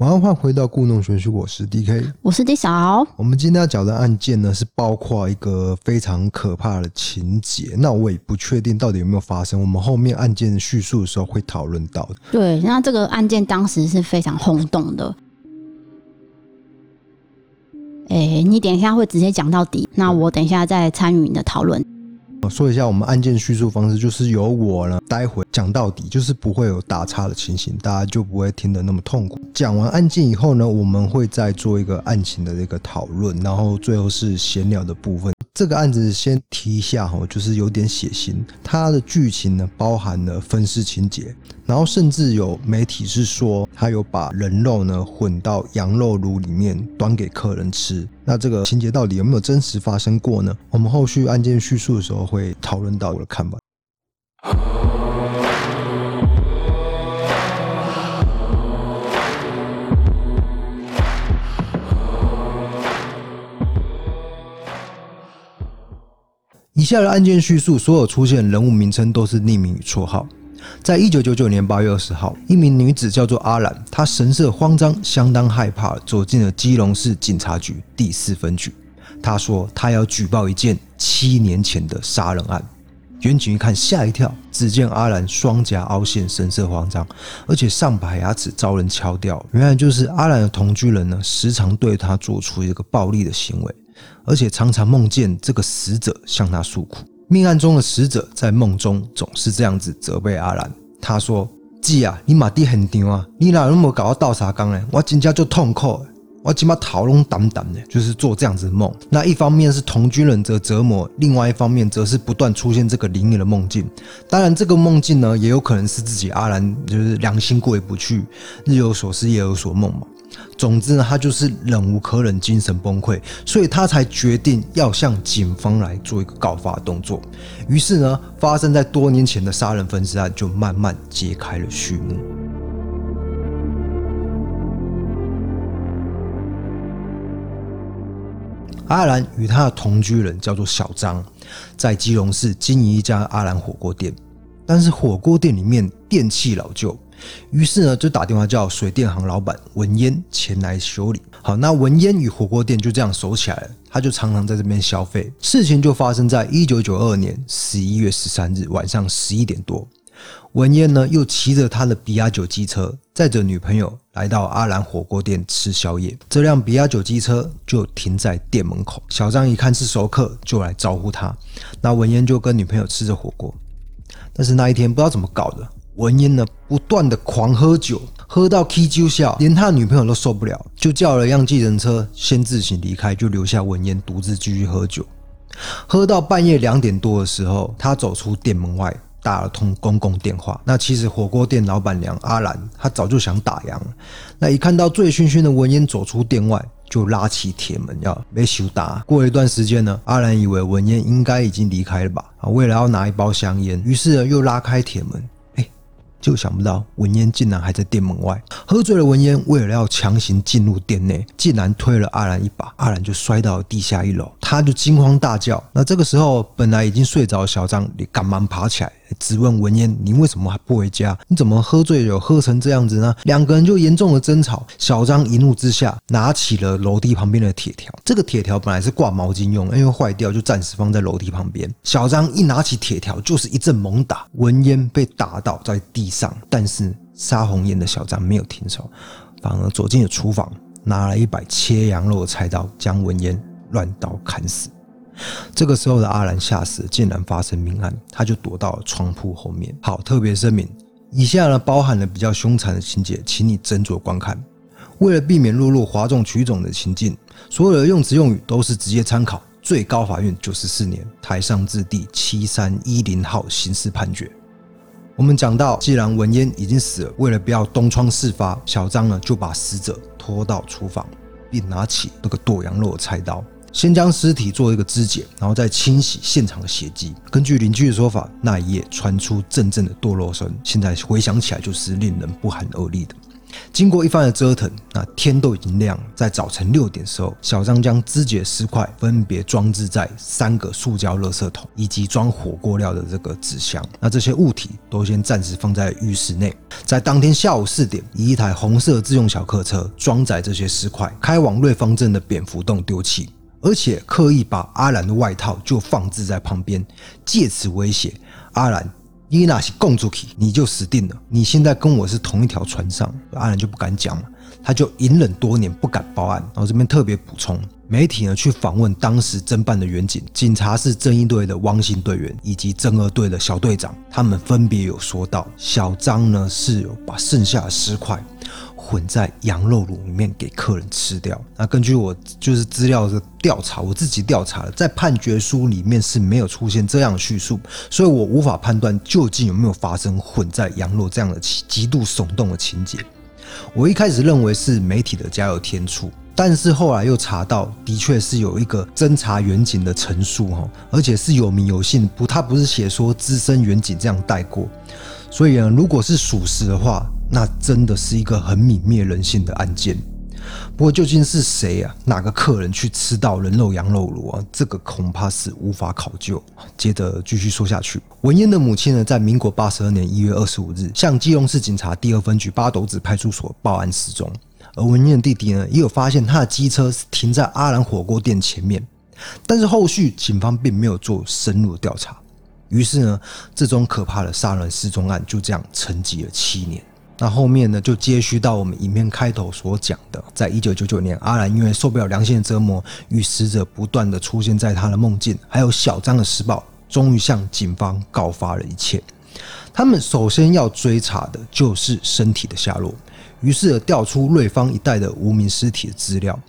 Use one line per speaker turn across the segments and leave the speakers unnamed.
晚安，欢迎回到故弄玄虚，我是 DK，
我是 D 小。
我们今天要讲的案件呢，是包括一个非常可怕的情节。那我也不确定到底有没有发生，我们后面案件叙述的时候会讨论到的。
对，那这个案件当时是非常轰动的。哎，你等一下会直接讲到底，那我等一下再参与你的讨论。
说一下我们案件叙述方式，就是由我呢，待会讲到底，就是不会有打岔的情形，大家就不会听得那么痛苦。讲完案件以后呢，我们会再做一个案情的这个讨论，然后最后是闲聊的部分。这个案子先提一下哈，就是有点血腥，它的剧情呢包含了分尸情节，然后甚至有媒体是说他有把人肉呢混到羊肉炉里面端给客人吃。那这个情节到底有没有真实发生过呢？我们后续案件叙述的时候会讨论到我的看法。以下的案件叙述，所有出现人物名称都是匿名与绰号。在一九九九年八月二十号，一名女子叫做阿兰，她神色慌张，相当害怕，走进了基隆市警察局第四分局。她说：“她要举报一件七年前的杀人案。”员警一看，吓一跳，只见阿兰双颊凹陷，神色慌张，而且上排牙齿遭人敲掉。原来就是阿兰的同居人呢，时常对她做出一个暴力的行为。而且常常梦见这个死者向他诉苦。命案中的死者在梦中总是这样子责备阿兰。他说：“姐啊，你马地很牛啊，你哪那么搞到倒茶缸呢？我今家就痛哭，我今把头拢胆胆的，就是做这样子的梦。那一方面是同居人则折磨，另外一方面则是不断出现这个灵异的梦境。当然，这个梦境呢，也有可能是自己阿兰就是良心过意不去，日有所思夜有所梦嘛。”总之呢，他就是忍无可忍，精神崩溃，所以他才决定要向警方来做一个告发动作。于是呢，发生在多年前的杀人分尸案就慢慢揭开了序幕。阿兰与他的同居人叫做小张，在基隆市经营一家阿兰火锅店，但是火锅店里面电器老旧。于是呢，就打电话叫水电行老板文烟前来修理。好，那文烟与火锅店就这样熟起来了，他就常常在这边消费。事情就发生在一九九二年十一月十三日晚上十一点多，文烟呢又骑着他的比亚九机车，载着女朋友来到阿兰火锅店吃宵夜。这辆比亚九机车就停在店门口，小张一看是熟客，就来招呼他。那文烟就跟女朋友吃着火锅，但是那一天不知道怎么搞的。文烟呢，不断的狂喝酒，喝到起酒笑，连他女朋友都受不了，就叫了一辆计程车先自行离开，就留下文烟独自继续喝酒。喝到半夜两点多的时候，他走出店门外，打了通公共电话。那其实火锅店老板娘阿兰，她早就想打烊了。那一看到醉醺醺的文烟走出店外，就拉起铁门要没羞打。过了一段时间呢，阿兰以为文烟应该已经离开了吧，啊，为了要拿一包香烟，于是呢又拉开铁门。就想不到文烟竟然还在店门外，喝醉了文烟为了要强行进入店内，竟然推了阿兰一把，阿兰就摔到了地下一楼，他就惊慌大叫。那这个时候本来已经睡着的小张也赶忙爬起来。质问文烟：“你为什么还不回家？你怎么喝醉酒喝成这样子呢？”两个人就严重的争吵。小张一怒之下拿起了楼梯旁边的铁条，这个铁条本来是挂毛巾用，因为坏掉就暂时放在楼梯旁边。小张一拿起铁条就是一阵猛打，文烟被打倒在地上，但是杀红眼的小张没有停手，反而走进了厨房，拿了一把切羊肉的菜刀，将文烟乱刀砍死。这个时候的阿兰吓死，竟然发生命案，他就躲到了床铺后面。好，特别声明，以下呢包含了比较凶残的情节，请你斟酌观看。为了避免落入哗众取宠的情境，所有的用词用语都是直接参考最高法院九十四年台上字第七三一零号刑事判决。我们讲到，既然文烟已经死了，为了不要东窗事发，小张呢就把死者拖到厨房，并拿起那个剁羊肉的菜刀。先将尸体做一个肢解，然后再清洗现场的血迹。根据邻居的说法，那一夜传出阵阵的剁肉声，现在回想起来就是令人不寒而栗的。经过一番的折腾，那天都已经亮。在早晨六点时候，小张将肢解尸块分别装置在三个塑胶垃圾桶以及装火锅料的这个纸箱。那这些物体都先暂时放在浴室内。在当天下午四点，以一台红色自用小客车装载这些尸块，开往瑞芳镇的蝙蝠洞丢弃，而且刻意把阿兰的外套就放置在旁边，借此威胁阿兰。伊娜是供出去，你就死定了。你现在跟我是同一条船上，阿兰就不敢讲了，他就隐忍多年，不敢报案。然后这边特别补充，媒体呢去访问当时侦办的员警，警察是正义队的汪星队员以及正二队的小队长，他们分别有说到，小张呢是有把剩下的尸块。混在羊肉卤里面给客人吃掉。那根据我就是资料的调查，我自己调查了，在判决书里面是没有出现这样的叙述，所以我无法判断究竟有没有发生混在羊肉这样的极度耸动的情节。我一开始认为是媒体的加油添醋，但是后来又查到，的确是有一个侦查员警的陈述哈，而且是有名有姓，不，他不是写说资深员警这样带过。所以呢，如果是属实的话，那真的是一个很泯灭人性的案件。不过究竟是谁啊？哪个客人去吃到人肉羊肉炉啊？这个恐怕是无法考究。接着继续说下去，文燕的母亲呢，在民国八十二年一月二十五日，向基隆市警察第二分局八斗子派出所报案失踪。而文燕的弟弟呢，也有发现他的机车是停在阿兰火锅店前面，但是后续警方并没有做深入的调查。于是呢，这种可怕的杀人失踪案就这样沉寂了七年。那后面呢，就接续到我们影片开头所讲的，在一九九九年，阿兰因为受不了良心的折磨，与死者不断的出现在他的梦境，还有小张的施暴，终于向警方告发了一切。他们首先要追查的就是身体的下落，于是调出瑞芳一带的无名尸体的资料，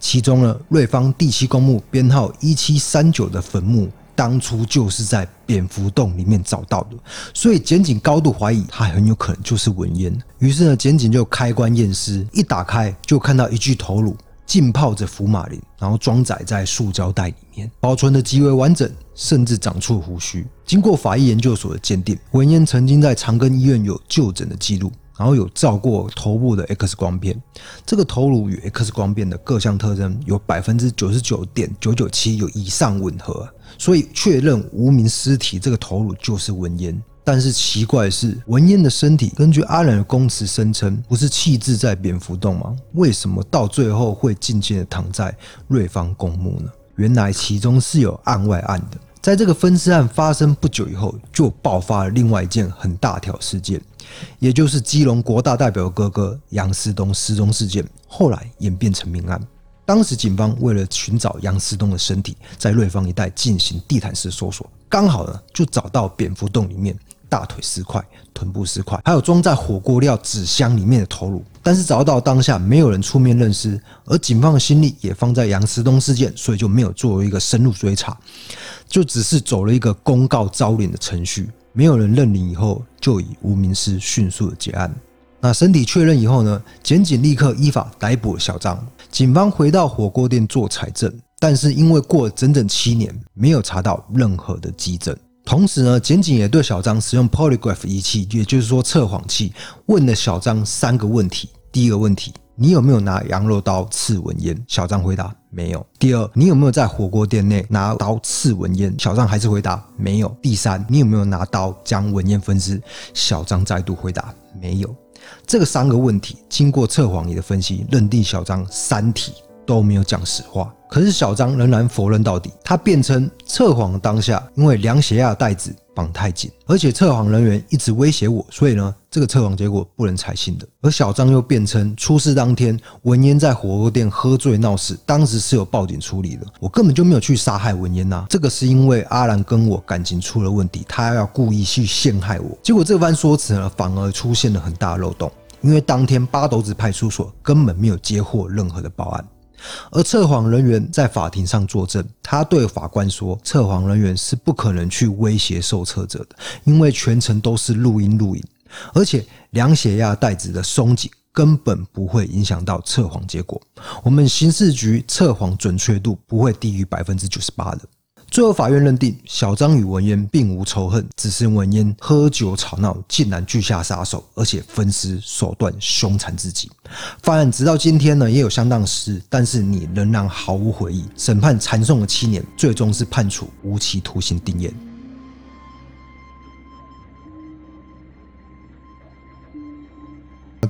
其中呢，瑞芳第七公墓编号一七三九的坟墓。当初就是在蝙蝠洞里面找到的，所以检警高度怀疑他很有可能就是文嫣。于是呢，检警就开棺验尸，一打开就看到一具头颅浸泡着福马林，然后装载在塑胶袋里面，保存的极为完整，甚至长出胡须。经过法医研究所的鉴定，文嫣曾经在长庚医院有就诊的记录。然后有照过头部的 X 光片，这个头颅与 X 光片的各项特征有百分之九十九点九九七有以上吻合，所以确认无名尸体这个头颅就是文嫣。但是奇怪的是，文嫣的身体根据阿兰的供词声称，不是弃置在蝙蝠洞吗？为什么到最后会静静的躺在瑞芳公墓呢？原来其中是有案外案的。在这个分尸案发生不久以后，就爆发了另外一件很大条事件。也就是基隆国大代表哥哥杨思东失踪事件，后来演变成命案。当时警方为了寻找杨思东的身体，在瑞芳一带进行地毯式搜索，刚好呢就找到蝙蝠洞里面大腿尸块、臀部尸块，还有装在火锅料纸箱里面的头颅。但是找到当下没有人出面认尸，而警方的心力也放在杨思东事件，所以就没有做一个深入追查，就只是走了一个公告招领的程序。没有人认领以后，就以无名尸迅速的结案。那身体确认以后呢？检警立刻依法逮捕了小张。警方回到火锅店做采证，但是因为过了整整七年，没有查到任何的基证。同时呢，检警也对小张使用 polygraph 仪器，也就是说测谎器，问了小张三个问题。第一个问题。你有没有拿羊肉刀刺文嫣？小张回答没有。第二，你有没有在火锅店内拿刀刺文嫣？小张还是回答没有。第三，你有没有拿刀将文嫣分尸？小张再度回答没有。这个三个问题经过测谎仪的分析，认定小张三题都没有讲实话。可是小张仍然否认到底，他辩称测谎当下因为量血压的带子绑太紧，而且测谎人员一直威胁我，所以呢，这个测谎结果不能采信的。而小张又辩称出事当天文嫣在火锅店喝醉闹事，当时是有报警处理的，我根本就没有去杀害文嫣呐。这个是因为阿兰跟我感情出了问题，他要故意去陷害我。结果这番说辞呢，反而出现了很大漏洞，因为当天八斗子派出所根本没有接获任何的报案。而测谎人员在法庭上作证，他对法官说：“测谎人员是不可能去威胁受测者的，因为全程都是录音录影，而且量血压带子的松紧根本不会影响到测谎结果。我们刑事局测谎准确度不会低于百分之九十八的。”最后，法院认定小张与文嫣并无仇恨，只是文嫣喝酒吵闹，竟然拒下杀手，而且分尸手段凶残至极。犯案直到今天呢，也有相当失，但是你仍然毫无悔意。审判缠讼了七年，最终是判处无期徒刑定谳。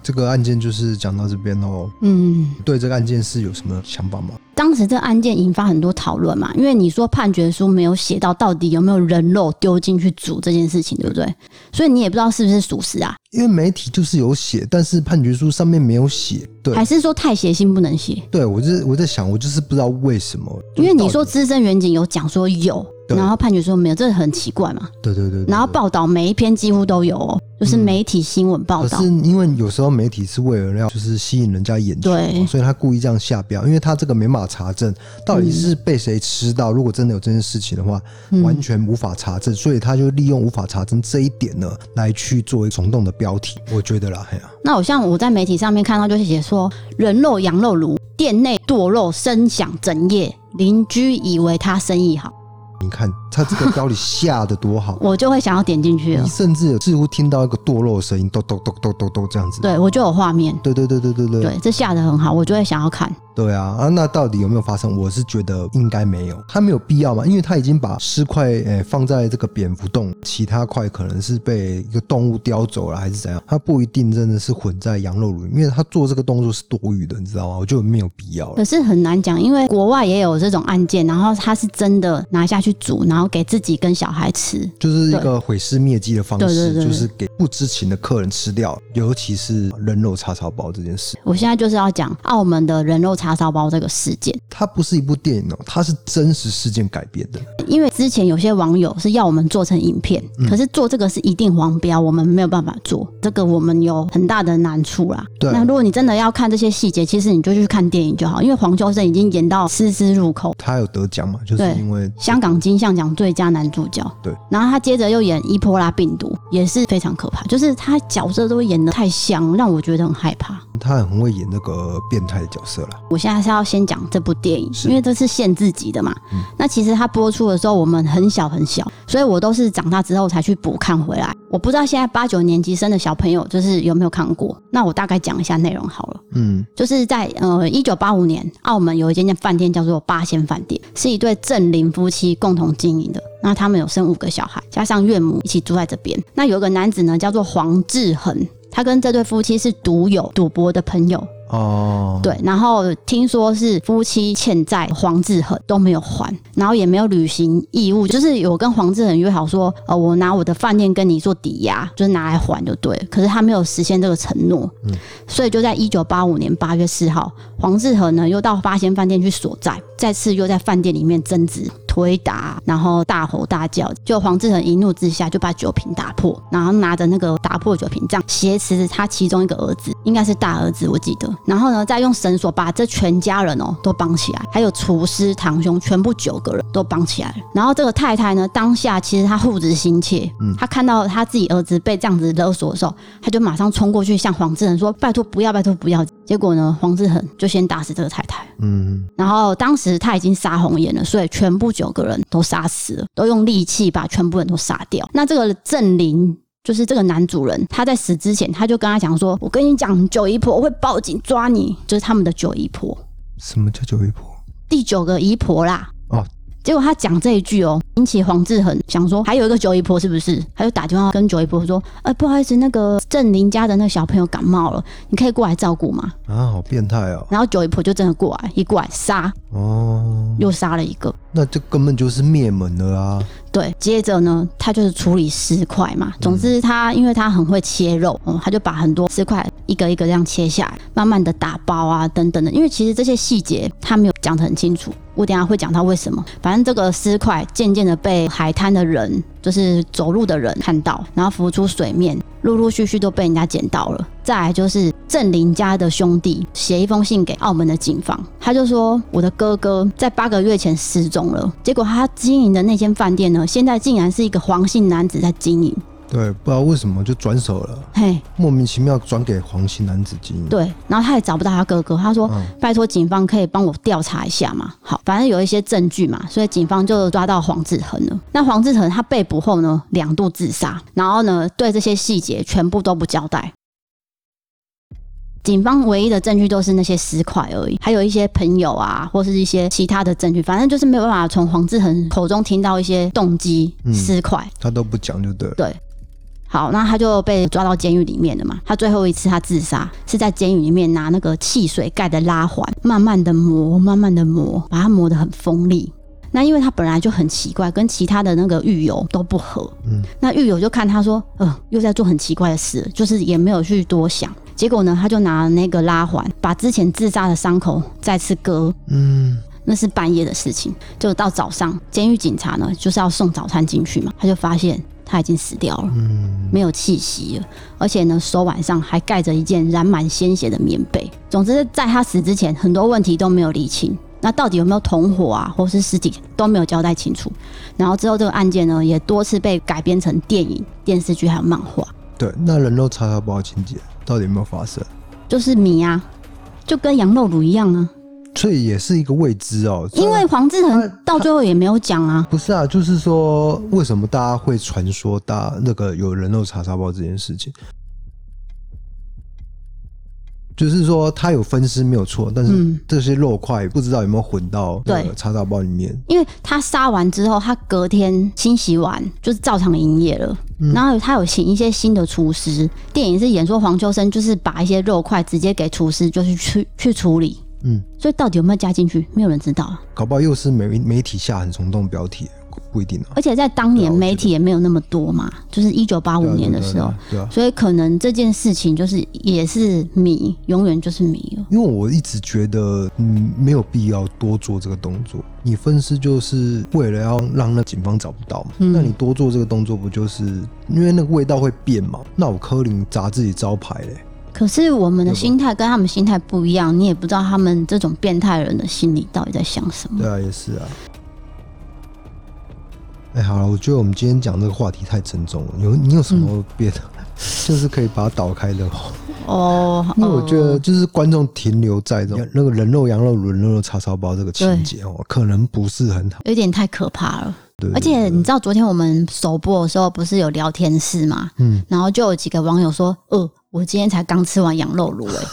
这个案件就是讲到这边哦。嗯，对这个案件是有什么想法吗？
当时这个案件引发很多讨论嘛，因为你说判决书没有写到到底有没有人肉丢进去煮这件事情，对不对？所以你也不知道是不是属实啊。
因为媒体就是有写，但是判决书上面没有写。对，
还是说太血腥不能写？
对，我就是我在想，我就是不知道为什么。
因为你说资深远景有讲说有。然后判决说没有，这很奇怪嘛。
对对对，对，对。
然后报道每一篇几乎都有哦，就是媒体新闻报道。
可是因为有时候媒体是为了要就是吸引人家眼球，对，所以他故意这样下标，因为他这个没法查证到底是被谁吃到。如果真的有这件事情的话，完全无法查证，所以他就利用无法查证这一点呢，来去做一个耸动的标题。我觉得啦，嘿啊。
那我像我在媒体上面看到，就是写说人肉羊肉炉店内剁肉声响整夜，邻居以为他生意好。
你看他这个标题下得多好，
我就会想要点进去了。
你甚至似乎听到一个堕落的声音，咚咚咚咚咚咚这样子。
对，我就有画面。
对对对对对对，
对，这下的很好，我就会想要看。
对啊，啊，那到底有没有发生？我是觉得应该没有，他没有必要嘛，因为他已经把尸块诶放在这个蝙蝠洞，其他块可能是被一个动物叼走了，还是怎样？他不一定真的是混在羊肉炉，因为他做这个动作是多余的，你知道吗？我就没有必要了。
可是很难讲，因为国外也有这种案件，然后他是真的拿下去煮，然后给自己跟小孩吃，
就是一个毁尸灭迹的方式，就是给不知情的客人吃掉，尤其是人肉叉烧包这件事。
我现在就是要讲澳门的人肉叉烧包这个事。件，
它不是一部电影哦，它是真实事件改编的。
因为之前有些网友是要我们做成影片，嗯、可是做这个是一定黄标，我们没有办法做，这个我们有很大的难处啦。对，那如果你真的要看这些细节，其实你就去看电影就好，因为黄秋生已经演到丝丝入扣。
他有得奖嘛？就是因为
香港金像奖最佳男主角。
对，
然后他接着又演伊波拉病毒，也是非常可怕，就是他角色都演得太像，让我觉得很害怕。
他很会演那个变态的角色了。
我现在是要先讲这部电影，因为这是限制级的嘛。嗯、那其实他播出的时候我们很小很小，所以我都是长大之后才去补看回来。我不知道现在八九年级生的小朋友就是有没有看过。那我大概讲一下内容好了。嗯，就是在呃一九八五年，澳门有一间饭店叫做八仙饭店，是一对正林夫妻共同经营的。那他们有生五个小孩，加上岳母一起住在这边。那有一个男子呢，叫做黄志恒。他跟这对夫妻是赌友、赌博的朋友。哦，对，然后听说是夫妻欠债黄志恒都没有还，然后也没有履行义务，就是有跟黄志恒约好说，呃，我拿我的饭店跟你做抵押，就是拿来还就对，可是他没有实现这个承诺，嗯，所以就在一九八五年八月四号，黄志恒呢又到八仙饭店去索债，再次又在饭店里面争执。推打，然后大吼大叫，就黄志恒一怒之下就把酒瓶打破，然后拿着那个打破酒瓶这样挟持他其中一个儿子，应该是大儿子，我记得。然后呢，再用绳索把这全家人哦都绑起来，还有厨师、堂兄，全部九个人都绑起来了。然后这个太太呢，当下其实她护子心切，嗯，她看到她自己儿子被这样子勒索的时候，她就马上冲过去向黄志恒说：“拜托不要，拜托不要。”结果呢，黄志恒就先打死这个太太，嗯，然后当时他已经杀红眼了，所以全部九。九个人都杀死了，都用利器把全部人都杀掉。那这个郑林就是这个男主人，他在死之前，他就跟他讲说：“我跟你讲，九姨婆我会报警抓你。”就是他们的九姨婆。
什么叫九姨婆？
第九个姨婆啦。
哦。
结果他讲这一句哦，引起黄志恒想说还有一个九姨婆是不是？他就打电话跟九姨婆说：“哎，不好意思，那个郑林家的那个小朋友感冒了，你可以过来照顾吗？”
啊，好变态哦！
然后九姨婆就真的过来，一过来杀哦，又杀了一个，
那这根本就是灭门了啊！
对，接着呢，他就是处理尸块嘛。总之，他因为他很会切肉，嗯，他就把很多尸块一个一个这样切下来，慢慢的打包啊，等等的。因为其实这些细节他没有讲得很清楚。我等下会讲他为什么。反正这个尸块渐渐的被海滩的人，就是走路的人看到，然后浮出水面，陆陆续续都被人家捡到了。再来就是郑林家的兄弟写一封信给澳门的警方，他就说我的哥哥在八个月前失踪了。结果他经营的那间饭店呢，现在竟然是一个黄姓男子在经营。
对，不知道为什么就转手了，
嘿，
莫名其妙转给黄姓男子经营。
对，然后他也找不到他哥哥，他说：“
嗯
拜托警方可以帮我调查一下嘛。”好，反正有一些证据嘛，所以警方就抓到黄志恒了。那黄志恒他被捕后呢，两度自杀，然后呢，对这些细节全部都不交代。警方唯一的证据都是那些尸块而已，还有一些朋友啊，或是一些其他的证据，反正就是没有办法从黄志恒口中听到一些动机、尸块。
他都不讲就对了。
对，好，那他就被抓到监狱里面了嘛。他最后一次他自杀是在监狱里面拿那个汽水盖的拉环，慢慢的磨，慢慢的磨，把它磨得很锋利。那因为他本来就很奇怪，跟其他的那个狱友都不合。嗯，那狱友就看他说，呃，又在做很奇怪的事，就是也没有去多想。结果呢，他就拿那个拉环，把之前自杀的伤口再次割。
嗯，
那是半夜的事情，就到早上，监狱警察呢就是要送早餐进去嘛，他就发现他已经死掉了，嗯，没有气息了，而且呢手腕上还盖着一件染满鲜血的棉被。总之，在他死之前，很多问题都没有理清。那到底有没有同伙啊，或是尸体都没有交代清楚。然后之后这个案件呢，也多次被改编成电影、电视剧还有漫画。
对，那人肉叉烧包情节到底有没有发生？
就是谜啊，就跟羊肉炉一样啊。
所以也是一个未知哦。
因为黄志恒到最后也没有讲啊。
不是啊，就是说为什么大家会传说大那个有人肉叉烧包这件事情？就是说他有分尸没有错，但是这些肉块不知道有没有混到那个叉烧包里面。
因为他杀完之后，他隔天清洗完就是照常营业了。嗯、然后他有请一些新的厨师，电影是演说黄秋生就是把一些肉块直接给厨师，就是去去处理。嗯，所以到底有没有加进去，没有人知道。
搞不好又是媒媒体下很冲动标题。不一定啊，
而且在当年媒体也没有那么多嘛，就是一九八五年的时候，
对啊，
所以可能这件事情就是也是谜，永远就是谜了。
因为我一直觉得，嗯，没有必要多做这个动作。你分尸就是为了要让那警方找不到嘛，嗯、那你多做这个动作，不就是因为那个味道会变嘛？那我柯林砸自己招牌嘞。
可是我们的心态跟他们心态不一样，你也不知道他们这种变态人的心里到底在想什么。
对啊，也是啊。哎、欸，好了，我觉得我们今天讲这个话题太沉重了。有你有什么别的，嗯、就是可以把它倒开的
哦？
因为我觉得就是观众停留在这种那个人肉羊肉炉、人肉叉烧包这个情节哦，可能不是很好，
有点太可怕了。
对，
而且你知道昨天我们首播的时候不是有聊天室吗？嗯，然后就有几个网友说：“呃，我今天才刚吃完羊肉炉、欸，哎。”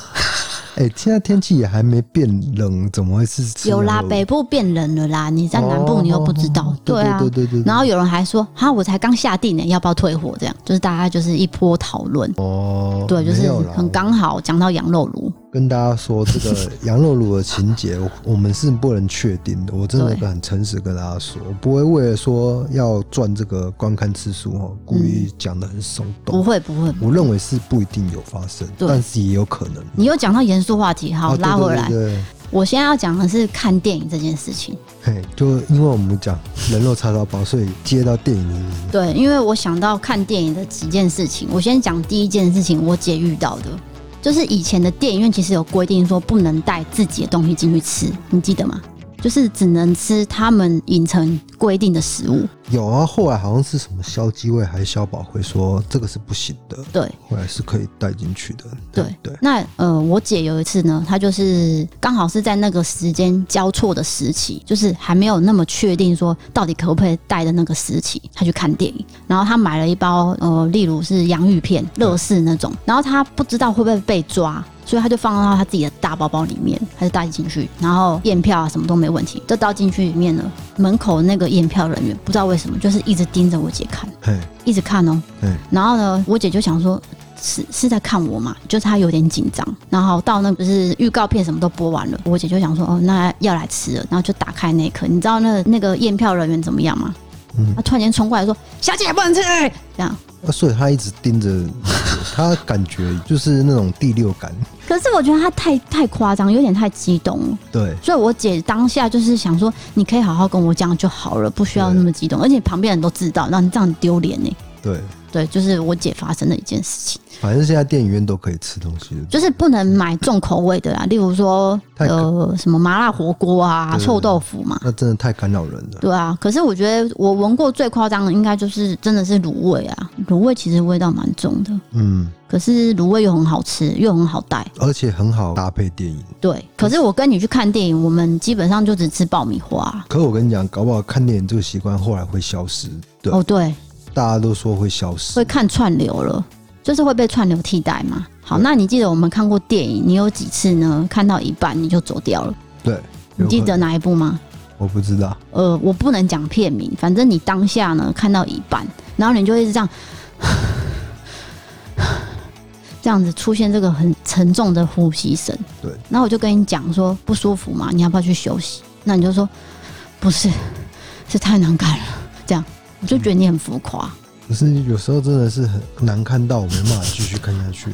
哎、欸，现在天气也还没变冷，怎么会是？
有啦，北部变冷了啦，你在南部你又不知道，哦、对啊，对对对，对，对。然后有人还说，哈，我才刚下定呢，要不要退货？这样就是大家就是一波讨论。哦，对，就是很刚好讲到羊肉炉。
跟大家说，这个羊肉炉的情节，我们是不能确定的。我真的很诚实跟大家说，我不会为了说要赚这个观看次数哈，故意讲的很耸动。
不会不会，
我认为是不一定有发生，但是也有可能。
你又讲到严肃话题，好，拉回
来。
我现在要讲的是看电影这件事情。
嘿，就因为我们讲人肉叉烧包，所以接到电影是不是？
对，因为我想到看电影的几件事情，我先讲第一件事情，我姐遇到的。就是以前的电影院其实有规定说不能带自己的东西进去吃，你记得吗？就是只能吃他们影城规定的食物。
有啊，后来好像是什么消基会还是消保会说这个是不行的。
对，
后来是可以带进去的。
对对。对那呃，我姐有一次呢，她就是刚好是在那个时间交错的时期，就是还没有那么确定说到底可不可以带的那个时期，她去看电影。然后她买了一包呃，例如是洋芋片、乐事那种，然后她不知道会不会被抓。所以他就放到他自己的大包包里面，他就带进去，然后验票啊什么都没问题，就倒进去里面了。门口那个验票人员不知道为什么，就是一直盯着我姐看，一直看哦。嘿然后呢，我姐就想说，是是在看我嘛？就是她有点紧张。然后到那不是预告片什么都播完了，我姐就想说，哦，那要来吃了。然后就打开那一刻，你知道那那个验票人员怎么样吗？嗯，他突然间冲过来说：“小姐不能吃。”这样。
啊，所以他一直盯着，他感觉就是那种第六感。
可是我觉得他太太夸张，有点太激动了。
对，
所以我姐当下就是想说，你可以好好跟我讲就好了，不需要那么激动。而且旁边人都知道，让你这样丢脸呢。
对
对，就是我姐发生的一件事情。
反正现在电影院都可以吃东西了，
就是不能买重口味的啦，例如说呃什么麻辣火锅啊、臭豆腐嘛，
那真的太干扰人了。
对啊，可是我觉得我闻过最夸张的，应该就是真的是卤味啊，卤味其实味道蛮重的。嗯，可是卤味又很好吃，又很好带，
而且很好搭配电影。
对，可是我跟你去看电影，我们基本上就只吃爆米花。
可是我跟你讲，搞不好看电影这个习惯后来会消失。对
哦，对，
大家都说会消失，
会看串流了。就是会被串流替代嘛？好，那你记得我们看过电影，你有几次呢？看到一半你就走掉了？
对，
你记得哪一部吗？
我不知道。
呃，我不能讲片名，反正你当下呢看到一半，然后你就一直这样，这样子出现这个很沉重的呼吸声。
对，
然后我就跟你讲说不舒服嘛，你要不要去休息？那你就说不是，是太难看了。这样我就觉得你很浮夸。
可是有时候真的是很难看到，我没办法继续看下去，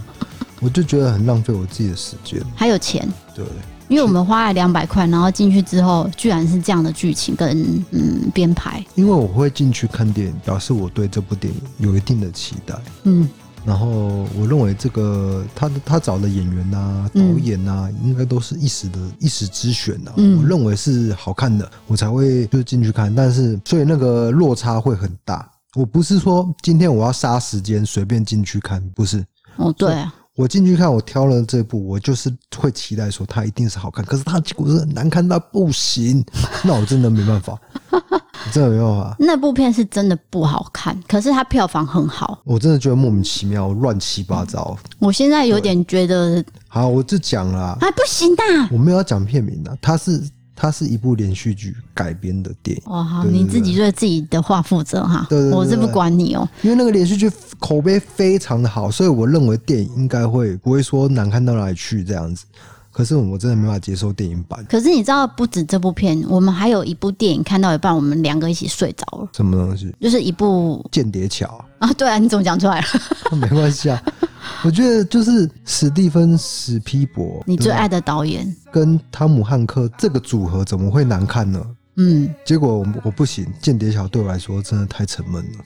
我就觉得很浪费我自己的时间，
还有钱。
对，
因为我们花了两百块，然后进去之后，居然是这样的剧情跟嗯编排。
因为我会进去看电影，表示我对这部电影有一定的期待。嗯，然后我认为这个他他找的演员啊、导演啊，应该都是一时的一时之选啊。嗯，我认为是好看的，我才会就进去看。但是所以那个落差会很大。我不是说今天我要杀时间随便进去看，不是。
哦，对啊，
我进去看，我挑了这部，我就是会期待说它一定是好看，可是它结果是难看到不行，那我真的没办法，真的没办法。
那部片是真的不好看，可是它票房很好，
我真的觉得莫名其妙，乱七八糟。
我现在有点觉得，
好，我就讲了，
啊，不行的，
我没有要讲片名的，它是。它是一部连续剧改编的电影。
哦，好，你自己对自己的话负责哈。对，对，对，我是不管你哦。
因为那个连续剧口碑非常的好，所以我认为电影应该会不会说难看到哪里去这样子。可是我真的没办法接受电影版。
可是你知道，不止这部片，我们还有一部电影看到一半，我们两个一起睡着了。
什么东西？
就是一部《
间谍桥》
啊。对啊，你怎么讲出来了？
没关系啊。我觉得就是史蒂芬史皮伯，
你最爱的导演，
跟汤姆汉克这个组合怎么会难看呢？嗯，结果我我不行，《间谍桥》对我来说真的太沉闷了。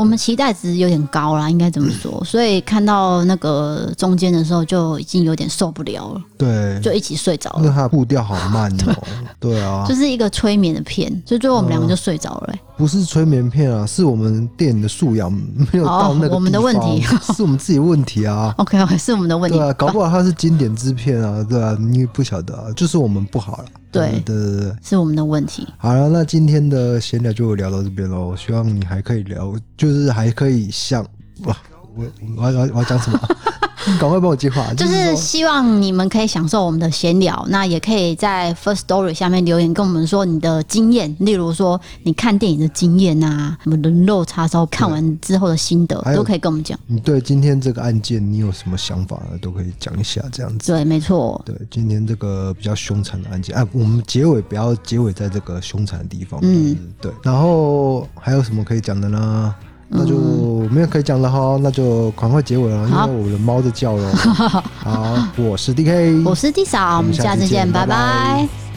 我们期待值有点高啦，应该怎么说，所以看到那个中间的时候就已经有点受不了了。
对，
就一起睡着了。
因为它步调好慢哦。对，对啊，
就是一个催眠的片，所以最后我们两个就睡着了、欸嗯。
不是催眠片啊，是我们电影的素养没有到那个、哦、
我们的问题，
是我们自己的问题啊。
OK OK，是我们的问题。
对啊，搞不好它是经典之片啊，对啊，你不晓得、啊，就是我们不好了。
对对对对，是我们的问题。
好了，那今天的闲聊就聊到这边喽。希望你还可以聊，就是还可以像哇，我我要我要讲什么？赶快帮我计划，
就是希望你们可以享受我们的闲聊，那也可以在 First Story 下面留言跟我们说你的经验，例如说你看电影的经验啊，什么人肉叉烧看完之后的心得，都可以跟我们讲。
你对今天这个案件你有什么想法呢？都可以讲一下，这样子。
对，没错。
对，今天这个比较凶残的案件，哎，我们结尾不要结尾在这个凶残的地方。嗯，对。然后还有什么可以讲的呢？那就没有可以讲了哈，那就赶快结尾了，因为我的猫在叫了。好，我是 DK，
我是 D 嫂，我们下次见，拜拜。拜拜。